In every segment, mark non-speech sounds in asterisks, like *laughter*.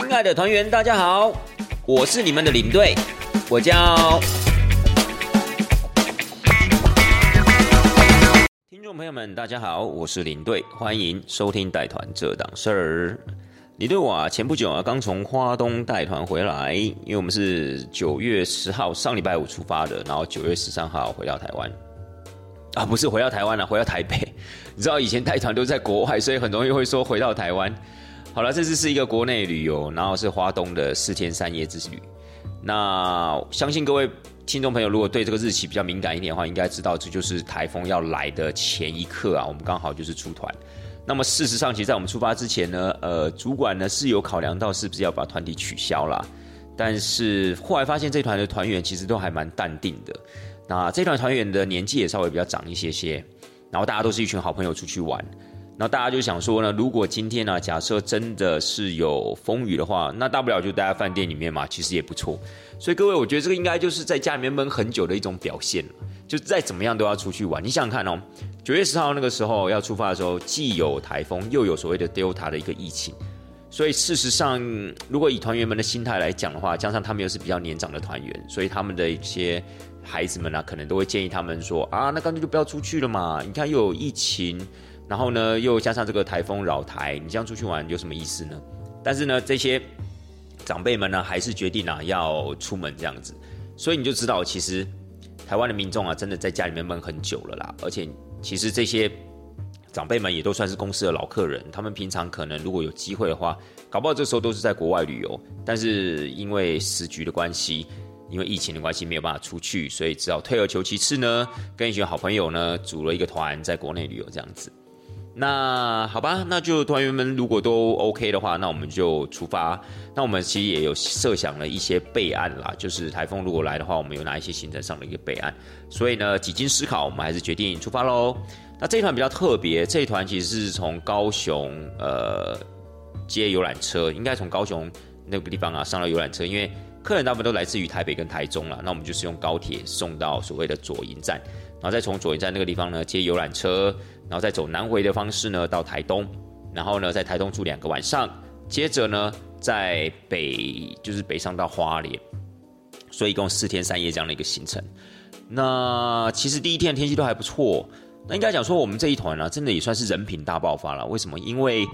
亲爱的团员，大家好，我是你们的领队，我叫。听众朋友们，大家好，我是领队，欢迎收听带团这档事儿。你对我啊，前不久啊，刚从花东带团回来，因为我们是九月十号上礼拜五出发的，然后九月十三号回到台湾。啊，不是回到台湾了，回到台北。你知道以前带团都在国外，所以很容易会说回到台湾。好了，这次是一个国内旅游，然后是花东的四天三夜之旅。那相信各位听众朋友，如果对这个日期比较敏感一点的话，应该知道这就是台风要来的前一刻啊。我们刚好就是出团。那么事实上，其实在我们出发之前呢，呃，主管呢是有考量到是不是要把团体取消了，但是后来发现这团的团员其实都还蛮淡定的。那这团团员的年纪也稍微比较长一些些，然后大家都是一群好朋友出去玩。那大家就想说呢，如果今天呢，假设真的是有风雨的话，那大不了就待在饭店里面嘛，其实也不错。所以各位，我觉得这个应该就是在家里面闷很久的一种表现。就再怎么样都要出去玩。你想想看哦，九月十号那个时候要出发的时候，既有台风，又有所谓的 Delta 的一个疫情。所以事实上，如果以团员们的心态来讲的话，加上他们又是比较年长的团员，所以他们的一些孩子们呢，可能都会建议他们说啊，那干脆就不要出去了嘛。你看又有疫情。然后呢，又加上这个台风扰台，你这样出去玩有什么意思呢？但是呢，这些长辈们呢，还是决定啊要出门这样子。所以你就知道，其实台湾的民众啊，真的在家里面闷很久了啦。而且，其实这些长辈们也都算是公司的老客人，他们平常可能如果有机会的话，搞不好这时候都是在国外旅游。但是因为时局的关系，因为疫情的关系，没有办法出去，所以只好退而求其次呢，跟一群好朋友呢，组了一个团在国内旅游这样子。那好吧，那就团员们如果都 OK 的话，那我们就出发。那我们其实也有设想了一些备案啦，就是台风如果来的话，我们有哪一些行程上的一个备案。所以呢，几经思考，我们还是决定出发喽。那这一团比较特别，这一团其实是从高雄呃接游览车，应该从高雄那个地方啊上了游览车，因为客人大部分都来自于台北跟台中了，那我们就是用高铁送到所谓的左营站。然后再从左营站那个地方呢接游览车，然后再走南回的方式呢到台东，然后呢在台东住两个晚上，接着呢在北就是北上到花莲，所以一共四天三夜这样的一个行程。那其实第一天天气都还不错，那应该讲说我们这一团呢真的也算是人品大爆发了。为什么？因为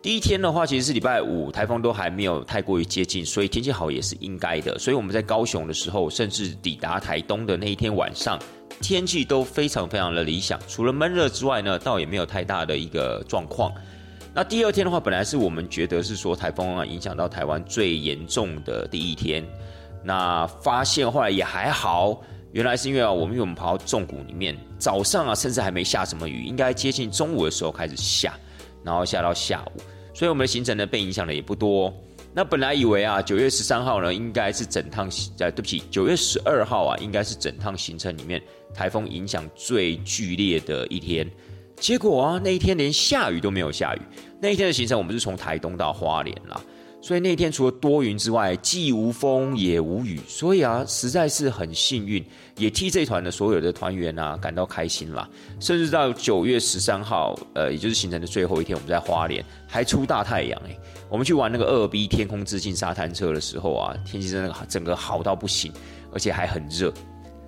第一天的话其实是礼拜五，台风都还没有太过于接近，所以天气好也是应该的。所以我们在高雄的时候，甚至抵达台东的那一天晚上。天气都非常非常的理想，除了闷热之外呢，倒也没有太大的一个状况。那第二天的话，本来是我们觉得是说台风啊影响到台湾最严重的第一天，那发现后来也还好，原来是因为啊，我们因为我们跑到重谷里面，早上啊甚至还没下什么雨，应该接近中午的时候开始下，然后下到下午，所以我们的行程呢被影响的也不多。那本来以为啊，九月十三号呢应该是整趟，呃，对不起，九月十二号啊应该是整趟行程里面。台风影响最剧烈的一天，结果啊，那一天连下雨都没有下雨。那一天的行程，我们是从台东到花莲啦，所以那天除了多云之外，既无风也无雨，所以啊，实在是很幸运，也替这团的所有的团员啊感到开心啦。甚至到九月十三号，呃，也就是行程的最后一天，我们在花莲还出大太阳哎。我们去玩那个二 B 天空之境沙滩车的时候啊，天气真的整个好到不行，而且还很热。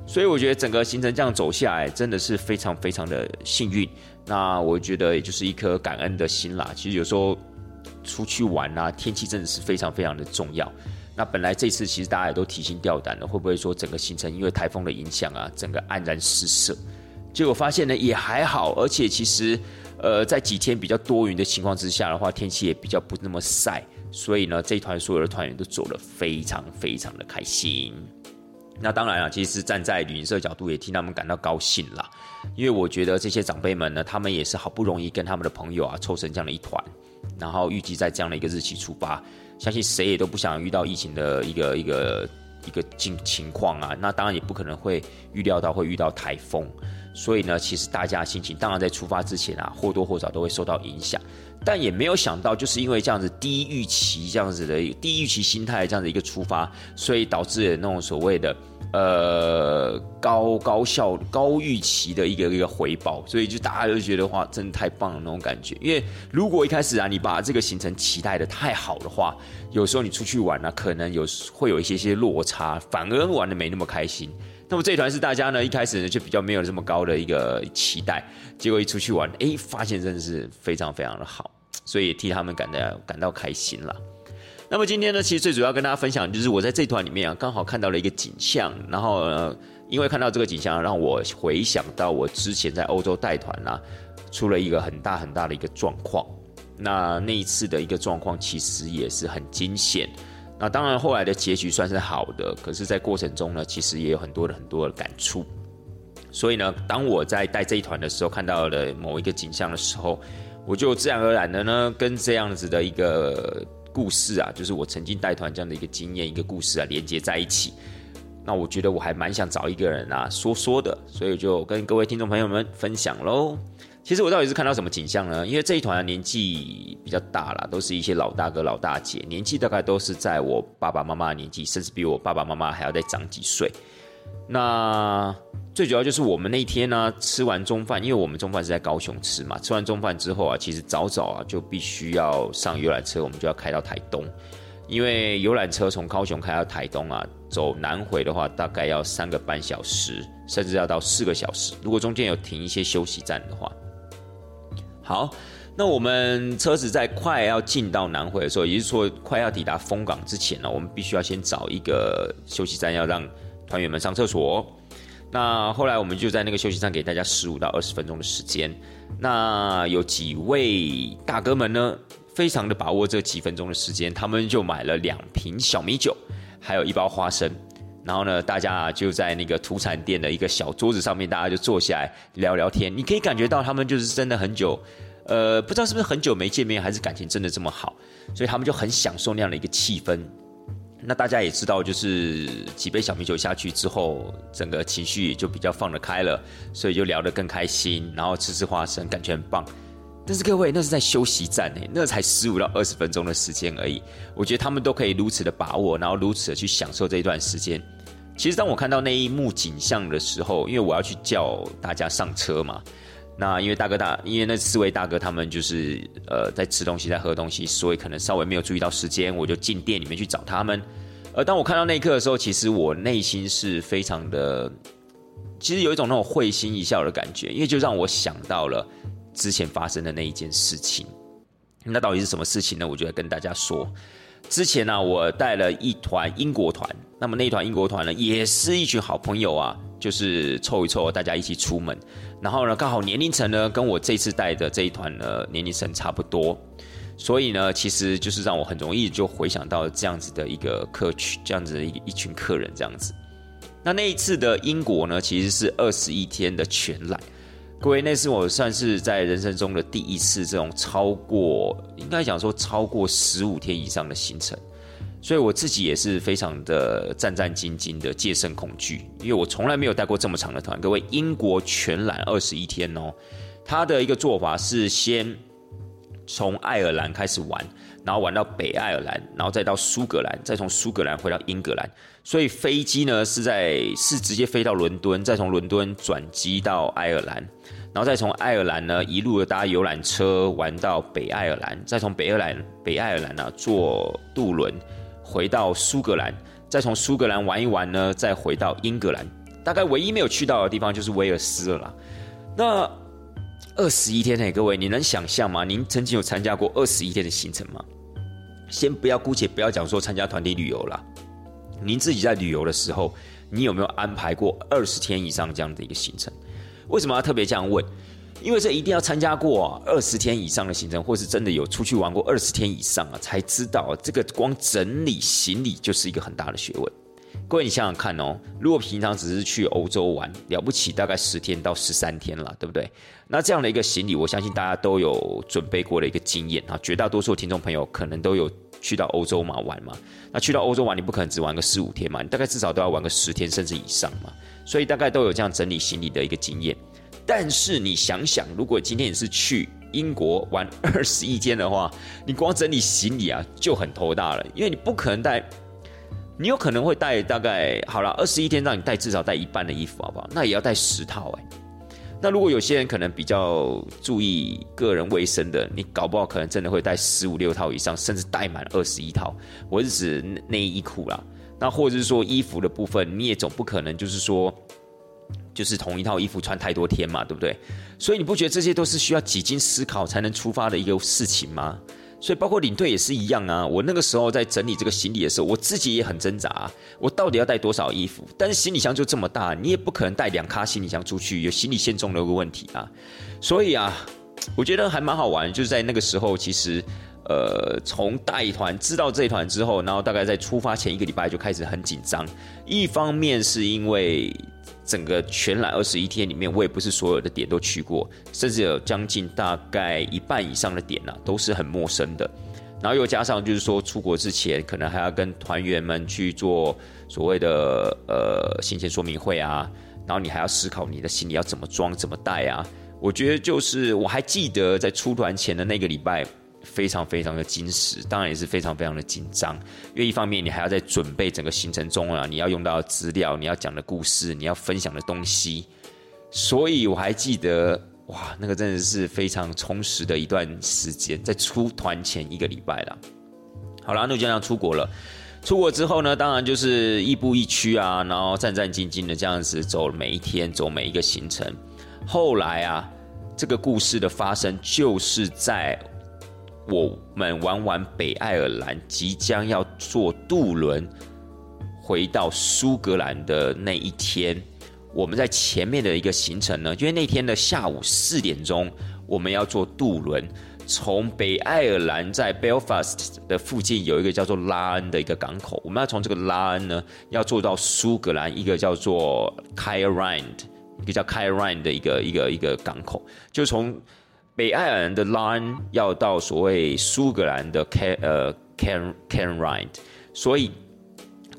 所以我觉得整个行程这样走下来，真的是非常非常的幸运。那我觉得也就是一颗感恩的心啦。其实有时候出去玩啊，天气真的是非常非常的重要。那本来这次其实大家也都提心吊胆的，会不会说整个行程因为台风的影响啊，整个黯然失色？结果发现呢也还好，而且其实呃在几天比较多云的情况之下的话，天气也比较不那么晒，所以呢这一团所有的团员都走得非常非常的开心。那当然了，其实站在旅行社角度也替他们感到高兴啦，因为我觉得这些长辈们呢，他们也是好不容易跟他们的朋友啊凑成这样的一团，然后预计在这样的一个日期出发，相信谁也都不想遇到疫情的一个一个一个情情况啊，那当然也不可能会预料到会遇到台风，所以呢，其实大家心情当然在出发之前啊，或多或少都会受到影响。但也没有想到，就是因为这样子低预期、这样子的低预期心态这样的一个出发，所以导致那种所谓的呃高高效、高预期的一个一个回报，所以就大家就觉得哇，真的太棒了那种感觉。因为如果一开始啊，你把这个行程期待的太好的话，有时候你出去玩呢，可能有会有一些些落差，反而玩的没那么开心。那么这一团是大家呢一开始呢就比较没有这么高的一个期待，结果一出去玩，哎，发现真的是非常非常的好，所以也替他们感到感到开心了。那么今天呢，其实最主要跟大家分享就是我在这团里面啊，刚好看到了一个景象，然后呃，因为看到这个景象，让我回想到我之前在欧洲带团啊，出了一个很大很大的一个状况。那那一次的一个状况其实也是很惊险。那当然，后来的结局算是好的，可是，在过程中呢，其实也有很多的很多的感触。所以呢，当我在带这一团的时候，看到了某一个景象的时候，我就自然而然的呢，跟这样子的一个故事啊，就是我曾经带团这样的一个经验、一个故事啊，连接在一起。那我觉得我还蛮想找一个人啊说说的，所以就跟各位听众朋友们分享喽。其实我到底是看到什么景象呢？因为这一团年纪比较大了，都是一些老大哥、老大姐，年纪大概都是在我爸爸妈妈的年纪，甚至比我爸爸妈妈还要再长几岁。那最主要就是我们那天呢，吃完中饭，因为我们中饭是在高雄吃嘛，吃完中饭之后啊，其实早早啊就必须要上游览车，我们就要开到台东，因为游览车从高雄开到台东啊，走南回的话大概要三个半小时，甚至要到四个小时，如果中间有停一些休息站的话。好，那我们车子在快要进到南回的时候，也就是说快要抵达丰港之前呢，我们必须要先找一个休息站，要让团员们上厕所。那后来我们就在那个休息站给大家十五到二十分钟的时间。那有几位大哥们呢，非常的把握这几分钟的时间，他们就买了两瓶小米酒，还有一包花生。然后呢，大家就在那个土产店的一个小桌子上面，大家就坐下来聊聊天。你可以感觉到他们就是真的很久，呃，不知道是不是很久没见面，还是感情真的这么好，所以他们就很享受那样的一个气氛。那大家也知道，就是几杯小米酒下去之后，整个情绪也就比较放得开了，所以就聊得更开心，然后吃吃花生，感觉很棒。但是各位，那是在休息站呢，那才十五到二十分钟的时间而已。我觉得他们都可以如此的把握，然后如此的去享受这一段时间。其实当我看到那一幕景象的时候，因为我要去叫大家上车嘛，那因为大哥大，因为那四位大哥他们就是呃在吃东西，在喝东西，所以可能稍微没有注意到时间，我就进店里面去找他们。而当我看到那一刻的时候，其实我内心是非常的，其实有一种那种会心一笑的感觉，因为就让我想到了。之前发生的那一件事情，那到底是什么事情呢？我就要跟大家说。之前呢，我带了一团英国团，那么那团英国团呢，也是一群好朋友啊，就是凑一凑，大家一起出门。然后呢，刚好年龄层呢，跟我这次带的这一团呢，年龄层差不多，所以呢，其实就是让我很容易就回想到这样子的一个客群，这样子的一一群客人这样子。那那一次的英国呢，其实是二十一天的全览。各位，那是我算是在人生中的第一次这种超过，应该讲说超过十五天以上的行程，所以我自己也是非常的战战兢兢的，戒慎恐惧，因为我从来没有带过这么长的团。各位，英国全览二十一天哦，他的一个做法是先从爱尔兰开始玩，然后玩到北爱尔兰，然后再到苏格兰，再从苏格兰回到英格兰。所以飞机呢是在是直接飞到伦敦，再从伦敦转机到爱尔兰，然后再从爱尔兰呢一路的搭游览车玩到北爱尔兰，再从北爱尔兰北爱尔兰呢坐渡轮回到苏格兰，再从苏格兰玩一玩呢，再回到英格兰。大概唯一没有去到的地方就是威尔斯了啦。那二十一天内，各位你能想象吗？您曾经有参加过二十一天的行程吗？先不要姑且不要讲说参加团体旅游了。您自己在旅游的时候，你有没有安排过二十天以上这样的一个行程？为什么要特别这样问？因为这一定要参加过二十天以上的行程，或是真的有出去玩过二十天以上啊，才知道这个光整理行李就是一个很大的学问。各位，你想想看哦，如果平常只是去欧洲玩，了不起大概十天到十三天了，对不对？那这样的一个行李，我相信大家都有准备过的一个经验啊，绝大多数听众朋友可能都有。去到欧洲嘛玩嘛，那去到欧洲玩，你不可能只玩个四五天嘛，你大概至少都要玩个十天甚至以上嘛，所以大概都有这样整理行李的一个经验。但是你想想，如果今天你是去英国玩二十一天的话，你光整理行李啊就很头大了，因为你不可能带你有可能会带大概好了二十一天，让你带至少带一半的衣服，好不好？那也要带十套哎。那如果有些人可能比较注意个人卫生的，你搞不好可能真的会带十五六套以上，甚至带满二十一套。我是指内衣裤啦。那或者是说衣服的部分，你也总不可能就是说，就是同一套衣服穿太多天嘛，对不对？所以你不觉得这些都是需要几经思考才能出发的一个事情吗？所以，包括领队也是一样啊。我那个时候在整理这个行李的时候，我自己也很挣扎，我到底要带多少衣服？但是行李箱就这么大，你也不可能带两卡行李箱出去，有行李线重的一个问题啊。所以啊，我觉得还蛮好玩，就是在那个时候，其实，呃，从带团知道这一团之后，然后大概在出发前一个礼拜就开始很紧张。一方面是因为。整个全览二十一天里面，我也不是所有的点都去过，甚至有将近大概一半以上的点呢，都是很陌生的。然后又加上就是说，出国之前可能还要跟团员们去做所谓的呃行前说明会啊，然后你还要思考你的行李要怎么装、怎么带啊。我觉得就是我还记得在出团前的那个礼拜。非常非常的矜持，当然也是非常非常的紧张，因为一方面你还要在准备整个行程中啊，你要用到资料，你要讲的故事，你要分享的东西，所以我还记得，哇，那个真的是非常充实的一段时间，在出团前一个礼拜了。好了，那就这样出国了。出国之后呢，当然就是亦步亦趋啊，然后战战兢兢的这样子走每一天，走每一个行程。后来啊，这个故事的发生就是在。我们玩完北爱尔兰，即将要坐渡轮回到苏格兰的那一天，我们在前面的一个行程呢，因为那天的下午四点钟，我们要坐渡轮从北爱尔兰在 Belfast 的附近有一个叫做拉恩的一个港口，我们要从这个拉恩呢，要坐到苏格兰一个叫做 Cairn，一个叫 Cairn 的一个一个一个港口，就从。北爱尔兰的 Line 要到所谓苏格兰的 Can 呃 Can Can Ride，所以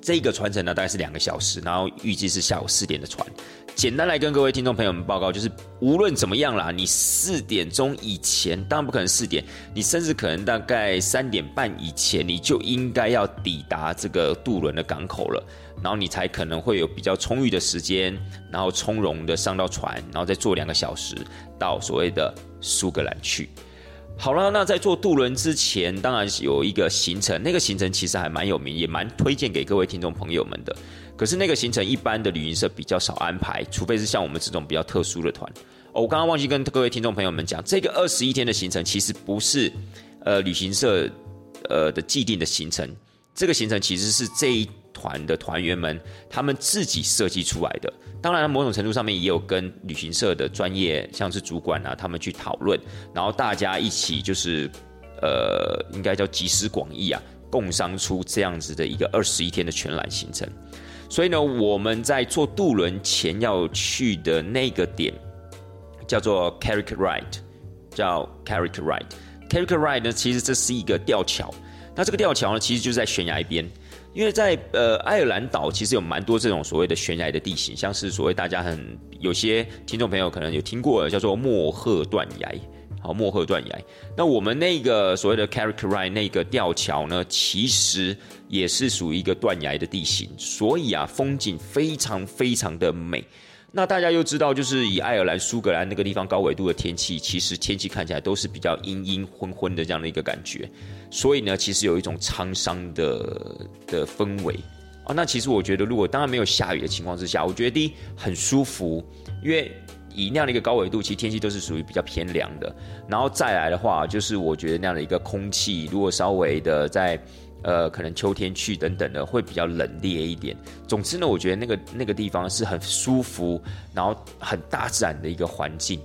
这个船程呢大概是两个小时，然后预计是下午四点的船。简单来跟各位听众朋友们报告，就是无论怎么样啦，你四点钟以前，当然不可能四点，你甚至可能大概三点半以前，你就应该要抵达这个渡轮的港口了，然后你才可能会有比较充裕的时间，然后从容的上到船，然后再坐两个小时到所谓的苏格兰去。好了，那在坐渡轮之前，当然有一个行程，那个行程其实还蛮有名，也蛮推荐给各位听众朋友们的。可是那个行程一般的旅行社比较少安排，除非是像我们这种比较特殊的团。哦，我刚刚忘记跟各位听众朋友们讲，这个二十一天的行程其实不是呃旅行社呃的既定的行程，这个行程其实是这一团的团员们他们自己设计出来的。当然，某种程度上面也有跟旅行社的专业像是主管啊他们去讨论，然后大家一起就是呃应该叫集思广益啊，共商出这样子的一个二十一天的全览行程。所以呢，我们在坐渡轮前要去的那个点叫做 Carrick Ride，叫 Carrick Ride。Carrick Ride 呢，其实这是一个吊桥。那这个吊桥呢，其实就在悬崖边。因为在呃爱尔兰岛，其实有蛮多这种所谓的悬崖的地形，像是所谓大家很有些听众朋友可能有听过，叫做莫赫断崖。好，莫赫断崖。那我们那个所谓的 Carrick Ride 那个吊桥呢，其实也是属于一个断崖的地形，所以啊，风景非常非常的美。那大家又知道，就是以爱尔兰、苏格兰那个地方高纬度的天气，其实天气看起来都是比较阴阴昏昏的这样的一个感觉，所以呢，其实有一种沧桑的的氛围啊。那其实我觉得，如果当然没有下雨的情况之下，我觉得第一很舒服，因为。以那样的一个高纬度，其实天气都是属于比较偏凉的。然后再来的话，就是我觉得那样的一个空气，如果稍微的在呃可能秋天去等等的，会比较冷冽一点。总之呢，我觉得那个那个地方是很舒服，然后很大自然的一个环境。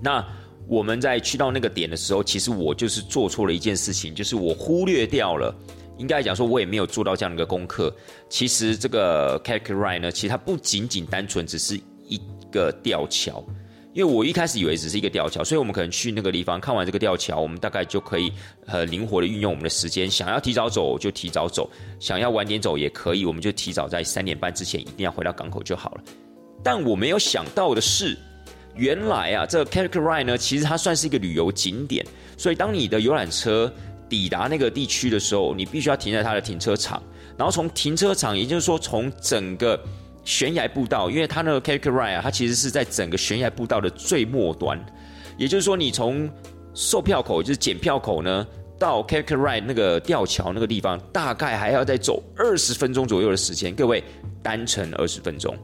那我们在去到那个点的时候，其实我就是做错了一件事情，就是我忽略掉了，应该讲说我也没有做到这样的一个功课。其实这个 CACRI 呢，其实它不仅仅单纯只是一。个吊桥，因为我一开始以为只是一个吊桥，所以我们可能去那个地方看完这个吊桥，我们大概就可以很灵活的运用我们的时间，想要提早走就提早走，想要晚点走也可以，我们就提早在三点半之前一定要回到港口就好了。但我没有想到的是，原来啊，这个 c a r i c Ride 呢，其实它算是一个旅游景点，所以当你的游览车抵达那个地区的时候，你必须要停在它的停车场。然后从停车场，也就是说从整个悬崖步道，因为它那个 c a r c a Ride 啊，它其实是在整个悬崖步道的最末端，也就是说你从售票口，就是检票口呢，到 c a r c a Ride 那个吊桥那个地方，大概还要再走二十分钟左右的时间。各位单程二十分钟。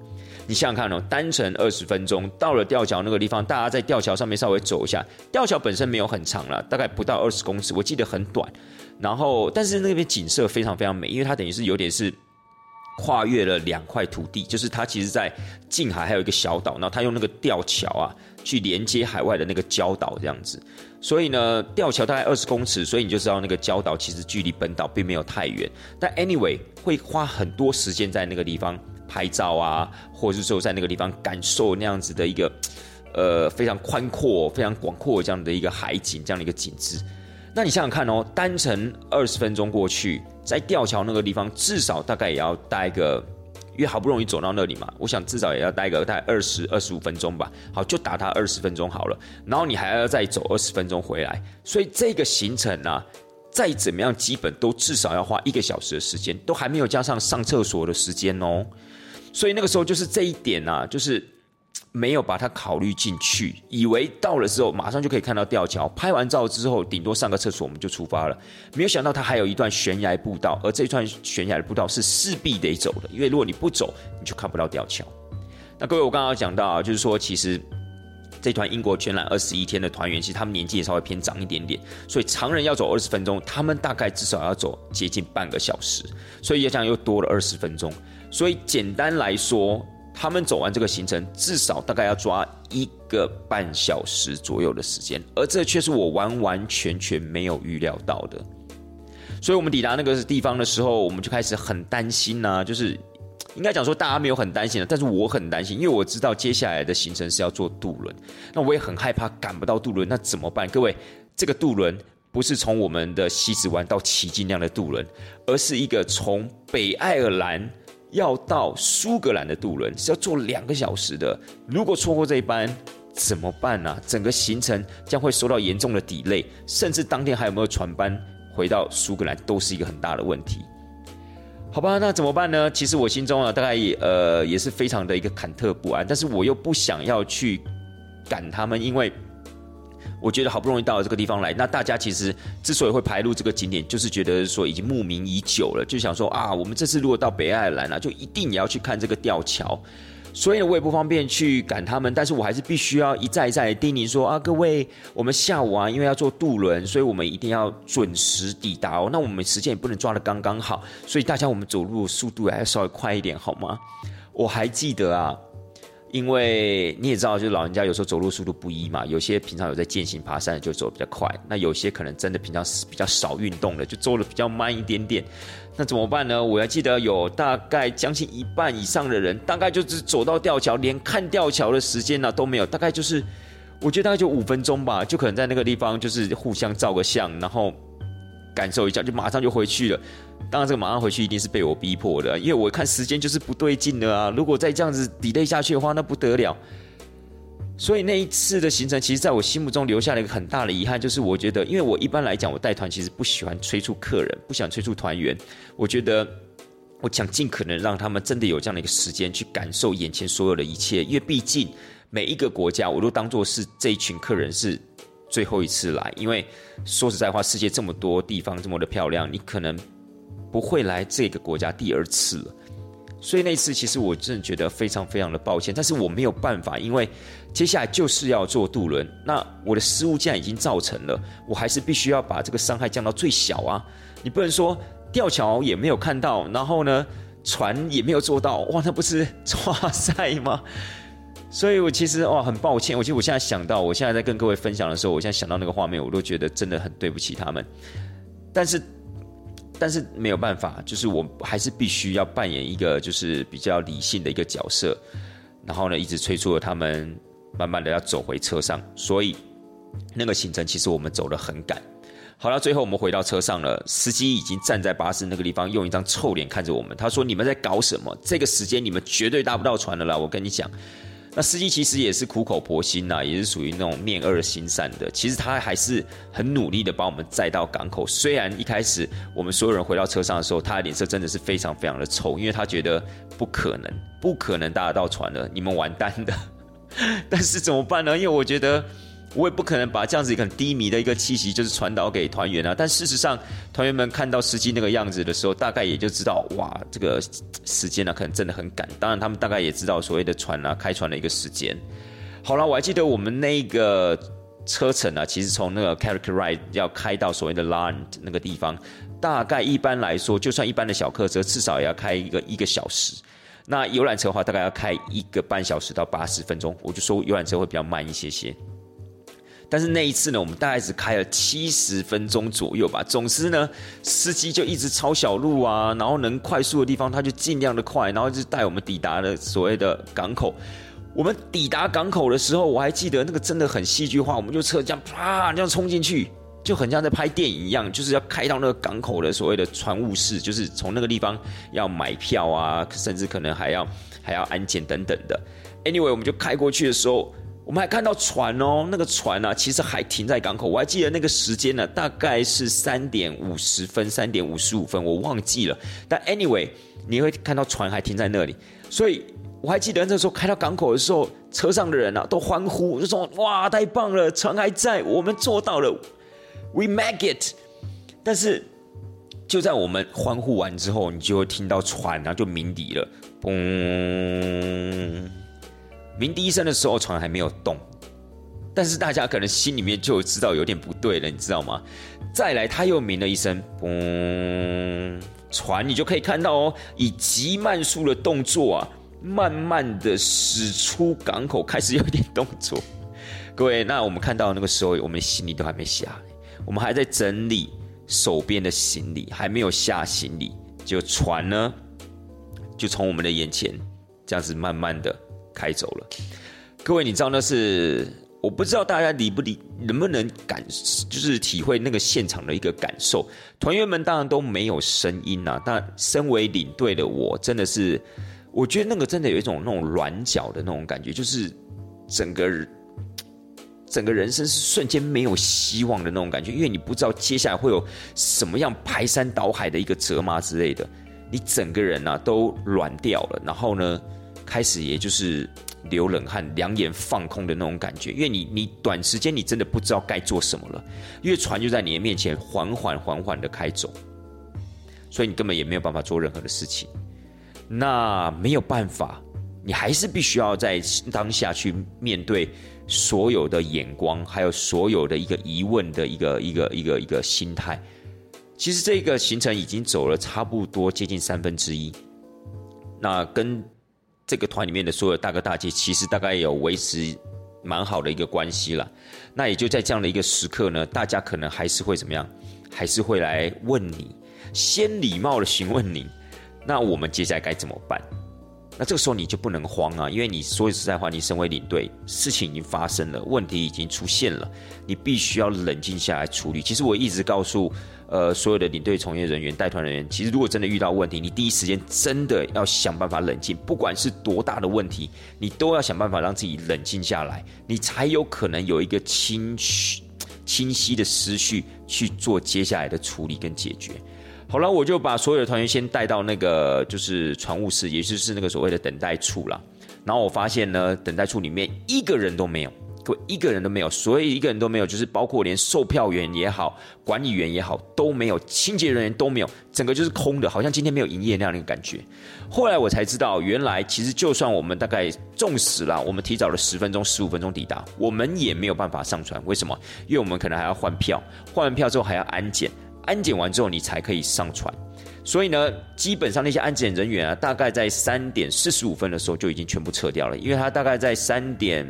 你想想看哦，单程二十分钟到了吊桥那个地方，大家在吊桥上面稍微走一下。吊桥本身没有很长了，大概不到二十公尺，我记得很短。然后，但是那边景色非常非常美，因为它等于是有点是跨越了两块土地，就是它其实在近海还有一个小岛，然后它用那个吊桥啊去连接海外的那个礁岛这样子。所以呢，吊桥大概二十公尺，所以你就知道那个礁岛其实距离本岛并没有太远。但 anyway 会花很多时间在那个地方。拍照啊，或者是说在那个地方感受那样子的一个，呃，非常宽阔、非常广阔这样的一个海景，这样的一个景致。那你想想看哦，单程二十分钟过去，在吊桥那个地方，至少大概也要待个，因为好不容易走到那里嘛，我想至少也要待个大概二十二十五分钟吧。好，就打他二十分钟好了。然后你还要再走二十分钟回来，所以这个行程啊，再怎么样，基本都至少要花一个小时的时间，都还没有加上上厕所的时间哦。所以那个时候就是这一点啊，就是没有把它考虑进去，以为到了之后马上就可以看到吊桥，拍完照之后顶多上个厕所我们就出发了。没有想到它还有一段悬崖步道，而这段悬崖的步道是势必得走的，因为如果你不走，你就看不到吊桥。那各位，我刚刚讲到啊，就是说其实这团英国全览二十一天的团员，其实他们年纪也稍微偏长一点点，所以常人要走二十分钟，他们大概至少要走接近半个小时，所以这样又多了二十分钟。所以简单来说，他们走完这个行程，至少大概要抓一个半小时左右的时间，而这却是我完完全全没有预料到的。所以我们抵达那个地方的时候，我们就开始很担心呐，就是应该讲说大家没有很担心的，但是我很担心，因为我知道接下来的行程是要坐渡轮，那我也很害怕赶不到渡轮，那怎么办？各位，这个渡轮不是从我们的西子湾到奇迹那样的渡轮，而是一个从北爱尔兰。要到苏格兰的渡轮是要坐两个小时的，如果错过这一班怎么办呢？整个行程将会受到严重的抵累，甚至当天还有没有船班回到苏格兰都是一个很大的问题。好吧，那怎么办呢？其实我心中啊，大概也呃也是非常的一个忐忑不安，但是我又不想要去赶他们，因为。我觉得好不容易到了这个地方来，那大家其实之所以会排入这个景点，就是觉得说已经慕名已久了，就想说啊，我们这次如果到北爱尔兰啊，就一定也要去看这个吊桥。所以呢，我也不方便去赶他们，但是我还是必须要一再一再叮咛说啊，各位，我们下午啊，因为要坐渡轮，所以我们一定要准时抵达哦。那我们时间也不能抓的刚刚好，所以大家我们走路速度还要稍微快一点，好吗？我还记得啊。因为你也知道，就是老人家有时候走路速度不一嘛，有些平常有在健行爬山就走比较快，那有些可能真的平常是比较少运动的，就走的比较慢一点点。那怎么办呢？我还记得有大概将近一半以上的人，大概就是走到吊桥，连看吊桥的时间呢都没有，大概就是我觉得大概就五分钟吧，就可能在那个地方就是互相照个相，然后感受一下，就马上就回去了。当然，这个马上回去一定是被我逼迫的，因为我看时间就是不对劲的啊！如果再这样子 delay 下去的话，那不得了。所以那一次的行程，其实在我心目中留下了一个很大的遗憾，就是我觉得，因为我一般来讲，我带团其实不喜欢催促客人，不想催促团员。我觉得我想尽可能让他们真的有这样的一个时间去感受眼前所有的一切，因为毕竟每一个国家，我都当做是这一群客人是最后一次来。因为说实在话，世界这么多地方这么的漂亮，你可能。不会来这个国家第二次了，所以那次其实我真的觉得非常非常的抱歉，但是我没有办法，因为接下来就是要做渡轮，那我的失误既然已经造成了，我还是必须要把这个伤害降到最小啊！你不能说吊桥也没有看到，然后呢船也没有做到，哇，那不是 *laughs* 哇塞吗？所以我其实哇很抱歉，我其实我现在想到，我现在在跟各位分享的时候，我现在想到那个画面，我都觉得真的很对不起他们，但是。但是没有办法，就是我还是必须要扮演一个就是比较理性的一个角色，然后呢，一直催促着他们慢慢的要走回车上，所以那个行程其实我们走得很赶。好了，最后我们回到车上了，司机已经站在巴士那个地方，用一张臭脸看着我们，他说：“你们在搞什么？这个时间你们绝对搭不到船的啦！我跟你讲。”那司机其实也是苦口婆心呐，也是属于那种面恶心善的。其实他还是很努力的把我们载到港口。虽然一开始我们所有人回到车上的时候，他的脸色真的是非常非常的臭，因为他觉得不可能，不可能搭得到船了，你们完蛋的。*laughs* 但是怎么办呢？因为我觉得。我也不可能把这样子一个很低迷的一个气息，就是传导给团员啊。但事实上，团员们看到司机那个样子的时候，大概也就知道，哇，这个时间呢，可能真的很赶。当然，他们大概也知道所谓的船啊，开船的一个时间。好了，我还记得我们那个车程啊，其实从那个 Character Ride 要开到所谓的 Land 那个地方，大概一般来说，就算一般的小客车，至少也要开一个一个小时。那游览车的话，大概要开一个半小时到八十分钟。我就说游览车会比较慢一些些。但是那一次呢，我们大概只开了七十分钟左右吧。总之呢，司机就一直抄小路啊，然后能快速的地方他就尽量的快，然后就带我们抵达了所谓的港口。我们抵达港口的时候，我还记得那个真的很戏剧化，我们就车这样啪这样冲进去，就很像在拍电影一样，就是要开到那个港口的所谓的船务室，就是从那个地方要买票啊，甚至可能还要还要安检等等的。Anyway，我们就开过去的时候。我们还看到船哦，那个船呢，其实还停在港口。我还记得那个时间呢，大概是三点五十分、三点五十五分，我忘记了。但 anyway，你会看到船还停在那里，所以我还记得那时候开到港口的时候，车上的人啊都欢呼，就说：“哇，太棒了，船还在，我们做到了，we make it。”但是就在我们欢呼完之后，你就会听到船然后就鸣笛了，嘣。鸣第一声的时候，船还没有动，但是大家可能心里面就知道有点不对了，你知道吗？再来，他又鸣了一声，嘣，船你就可以看到哦，以极慢速的动作啊，慢慢的驶出港口，开始有点动作。各位，那我们看到那个时候，我们行李都还没下，我们还在整理手边的行李，还没有下行李，就船呢，就从我们的眼前这样子慢慢的。开走了，各位，你知道那是我不知道大家理不理，能不能感就是体会那个现场的一个感受。团员们当然都没有声音呐，但身为领队的我，真的是我觉得那个真的有一种那种软脚的那种感觉，就是整个整个人生是瞬间没有希望的那种感觉，因为你不知道接下来会有什么样排山倒海的一个折磨之类的，你整个人呐都软掉了，然后呢？开始也就是 *tsk* 流冷汗、两眼放空的那种感觉，因为你你短时间你真的不知道该做什么了，因为船就在你的面前缓缓缓缓的开走，所以你根本也没有办法做任何的事情。那没有办法，你还是必须要在当下去面对所有的眼光，还有所有的一个疑问的一个一个一个一个心态。其实这个行程已经走了差不多接近三分之一，那跟。这个团里面的所有大哥大姐，其实大概有维持蛮好的一个关系了。那也就在这样的一个时刻呢，大家可能还是会怎么样？还是会来问你，先礼貌的询问你，那我们接下来该怎么办？那这个时候你就不能慌啊，因为你说句实在话，你身为领队，事情已经发生了，问题已经出现了，你必须要冷静下来处理。其实我一直告诉呃所有的领队从业人员、带团人员，其实如果真的遇到问题，你第一时间真的要想办法冷静，不管是多大的问题，你都要想办法让自己冷静下来，你才有可能有一个清晰、清晰的思绪去做接下来的处理跟解决。好了，我就把所有的团员先带到那个就是船务室，也就是那个所谓的等待处了。然后我发现呢，等待处里面一个人都没有，各位一个人都没有，所以一个人都没有，就是包括连售票员也好，管理员也好都没有，清洁人员都没有，整个就是空的，好像今天没有营业那样的一个感觉。后来我才知道，原来其实就算我们大概纵使了，我们提早了十分钟、十五分钟抵达，我们也没有办法上船。为什么？因为我们可能还要换票，换完票之后还要安检。安检完之后，你才可以上船。所以呢，基本上那些安检人员啊，大概在三点四十五分的时候就已经全部撤掉了，因为他大概在三点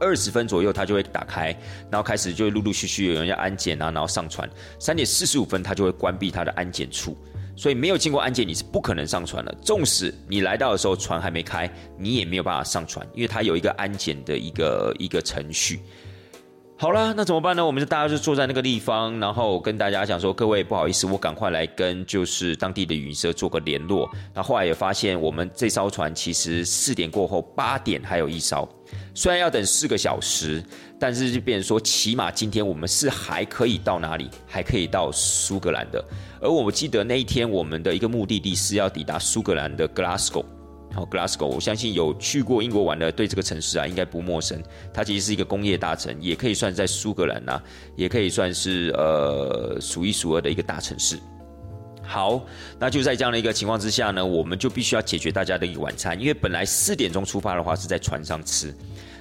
二十分左右，他就会打开，然后开始就陆陆续续有人要安检啊，然后上船。三点四十五分，他就会关闭他的安检处，所以没有经过安检，你是不可能上船的。纵使你来到的时候船还没开，你也没有办法上船，因为它有一个安检的一个一个程序。好了，那怎么办呢？我们就大家就坐在那个地方，然后跟大家讲说：各位不好意思，我赶快来跟就是当地的旅行社做个联络。那后来也发现，我们这艘船其实四点过后八点还有一艘，虽然要等四个小时，但是就变说，起码今天我们是还可以到哪里？还可以到苏格兰的。而我记得那一天我们的一个目的地是要抵达苏格兰的 Glasgow。好，Glasgow，我相信有去过英国玩的，对这个城市啊应该不陌生。它其实是一个工业大城，也可以算在苏格兰呐，也可以算是呃数一数二的一个大城市。好，那就在这样的一个情况之下呢，我们就必须要解决大家的一个晚餐，因为本来四点钟出发的话是在船上吃，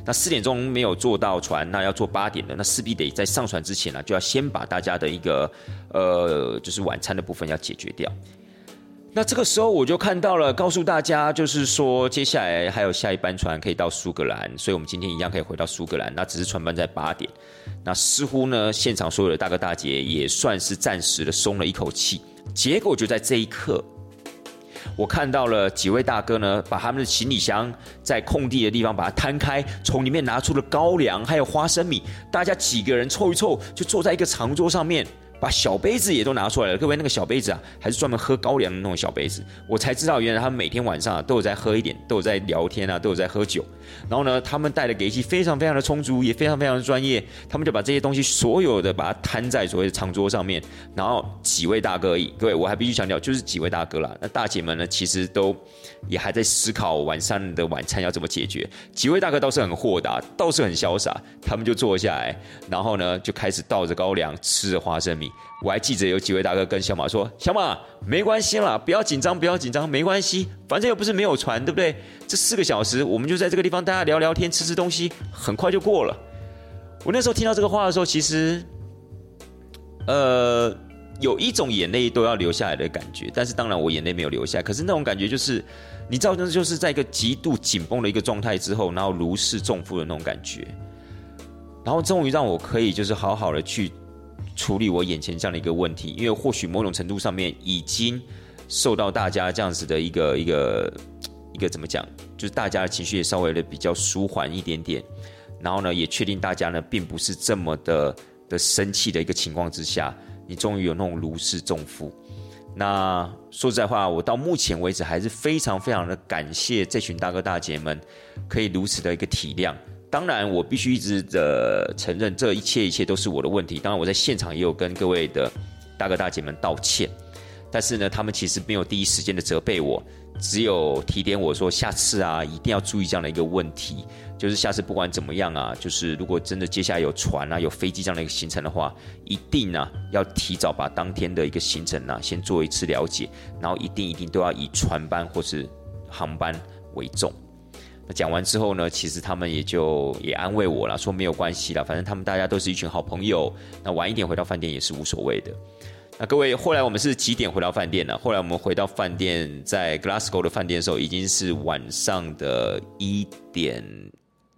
那四点钟没有坐到船，那要坐八点的，那势必得在上船之前呢，就要先把大家的一个呃就是晚餐的部分要解决掉。那这个时候我就看到了，告诉大家，就是说接下来还有下一班船可以到苏格兰，所以我们今天一样可以回到苏格兰。那只是船班在八点，那似乎呢，现场所有的大哥大姐也算是暂时的松了一口气。结果就在这一刻，我看到了几位大哥呢，把他们的行李箱在空地的地方把它摊开，从里面拿出了高粱还有花生米，大家几个人凑一凑，就坐在一个长桌上面。把小杯子也都拿出来了，各位，那个小杯子啊，还是专门喝高粱的那种小杯子。我才知道，原来他们每天晚上啊都有在喝一点，都有在聊天啊，都有在喝酒。然后呢，他们带的给息非常非常的充足，也非常非常的专业。他们就把这些东西所有的把它摊在所谓的长桌上面。然后几位大哥，各位，我还必须强调，就是几位大哥啦。那大姐们呢，其实都也还在思考晚上的晚餐要怎么解决。几位大哥倒是很豁达，倒是很潇洒，他们就坐下来，然后呢就开始倒着高粱，吃着花生米。我还记得有几位大哥跟小马说：“小马，没关系啦，不要紧张，不要紧张，没关系，反正又不是没有船，对不对？这四个小时，我们就在这个地方大家聊聊天，吃吃东西，很快就过了。”我那时候听到这个话的时候，其实，呃，有一种眼泪都要流下来的感觉。但是当然，我眼泪没有流下。可是那种感觉就是，你知道，那就是在一个极度紧绷的一个状态之后，然后如释重负的那种感觉。然后终于让我可以就是好好的去。处理我眼前这样的一个问题，因为或许某种程度上面已经受到大家这样子的一个一个一个怎么讲，就是大家的情绪也稍微的比较舒缓一点点，然后呢，也确定大家呢并不是这么的的生气的一个情况之下，你终于有那种如释重负。那说实在话，我到目前为止还是非常非常的感谢这群大哥大姐们，可以如此的一个体谅。当然，我必须一直的承认，这一切一切都是我的问题。当然，我在现场也有跟各位的大哥大姐们道歉，但是呢，他们其实没有第一时间的责备我，只有提点我说，下次啊，一定要注意这样的一个问题，就是下次不管怎么样啊，就是如果真的接下来有船啊、有飞机这样的一个行程的话，一定呢要提早把当天的一个行程呢先做一次了解，然后一定一定都要以船班或是航班为重。讲完之后呢，其实他们也就也安慰我了，说没有关系了，反正他们大家都是一群好朋友，那晚一点回到饭店也是无所谓的。那各位，后来我们是几点回到饭店呢？后来我们回到饭店，在 Glasgow 的饭店的时候，已经是晚上的一点，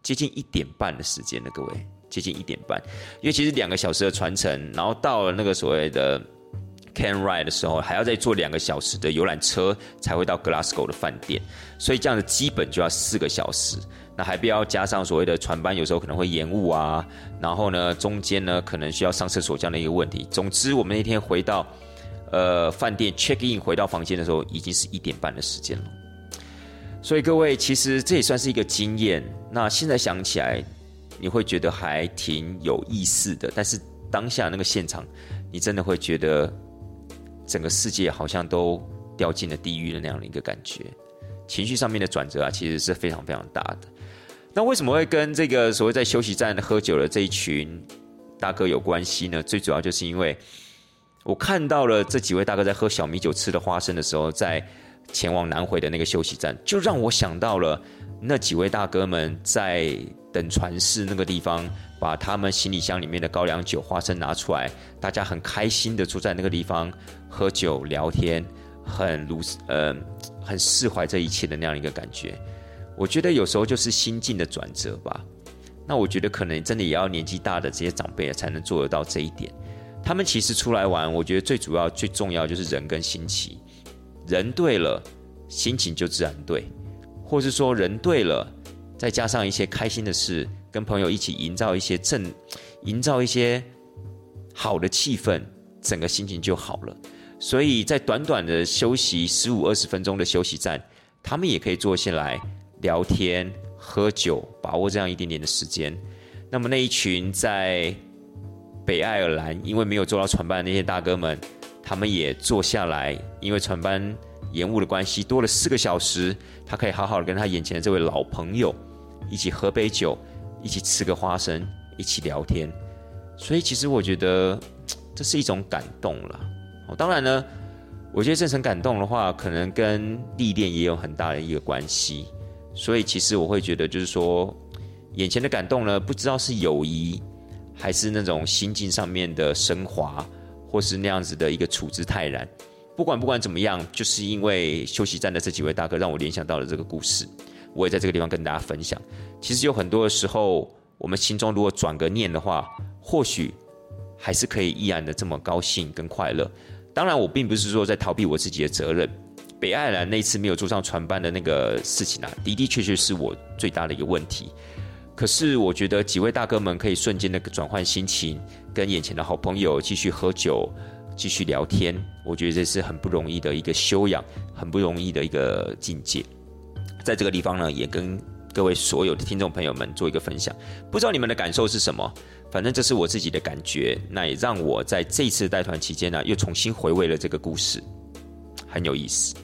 接近一点半的时间了。各位，接近一点半，因为其实两个小时的传承，然后到了那个所谓的。Can ride 的时候，还要再坐两个小时的游览车才会到 Glasgow 的饭店，所以这样子基本就要四个小时。那还不要加上所谓的船班有时候可能会延误啊，然后呢中间呢可能需要上厕所这样的一个问题。总之，我们那天回到呃饭店 check in 回到房间的时候，已经是一点半的时间了。所以各位，其实这也算是一个经验。那现在想起来，你会觉得还挺有意思的，但是当下那个现场，你真的会觉得。整个世界好像都掉进了地狱的那样的一个感觉，情绪上面的转折啊，其实是非常非常大的。那为什么会跟这个所谓在休息站喝酒的这一群大哥有关系呢？最主要就是因为我看到了这几位大哥在喝小米酒、吃的花生的时候，在前往南回的那个休息站，就让我想到了那几位大哥们在等船室那个地方。把他们行李箱里面的高粱酒、花生拿出来，大家很开心的坐在那个地方喝酒聊天，很如呃很释怀这一切的那样一个感觉。我觉得有时候就是心境的转折吧。那我觉得可能真的也要年纪大的这些长辈才能做得到这一点。他们其实出来玩，我觉得最主要、最重要就是人跟心齐。人对了，心情就自然对；或是说人对了，再加上一些开心的事。跟朋友一起营造一些正营造一些好的气氛，整个心情就好了。所以在短短的休息十五二十分钟的休息站，他们也可以坐下来聊天、喝酒，把握这样一点点的时间。那么那一群在北爱尔兰因为没有坐到船班的那些大哥们，他们也坐下来，因为船班延误的关系，多了四个小时，他可以好好的跟他眼前的这位老朋友一起喝杯酒，一起吃个花生，一起聊天。所以其实我觉得这是一种感动了。当然呢，我觉得这层感动的话，可能跟历练也有很大的一个关系。所以其实我会觉得，就是说，眼前的感动呢，不知道是友谊。还是那种心境上面的升华，或是那样子的一个处之泰然。不管不管怎么样，就是因为休息站的这几位大哥，让我联想到了这个故事。我也在这个地方跟大家分享。其实有很多的时候，我们心中如果转个念的话，或许还是可以依然的这么高兴跟快乐。当然，我并不是说在逃避我自己的责任。北爱尔兰那次没有坐上船班的那个事情啊，的的确确是我最大的一个问题。可是我觉得几位大哥们可以瞬间的转换心情，跟眼前的好朋友继续喝酒，继续聊天。我觉得这是很不容易的一个修养，很不容易的一个境界。在这个地方呢，也跟各位所有的听众朋友们做一个分享。不知道你们的感受是什么？反正这是我自己的感觉。那也让我在这次带团期间呢，又重新回味了这个故事，很有意思。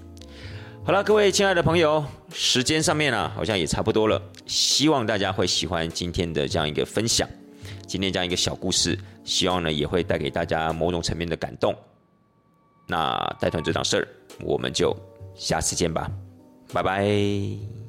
好了，各位亲爱的朋友，时间上面呢，好像也差不多了。希望大家会喜欢今天的这样一个分享，今天这样一个小故事，希望呢也会带给大家某种层面的感动。那带团这档事儿，我们就下次见吧，拜拜。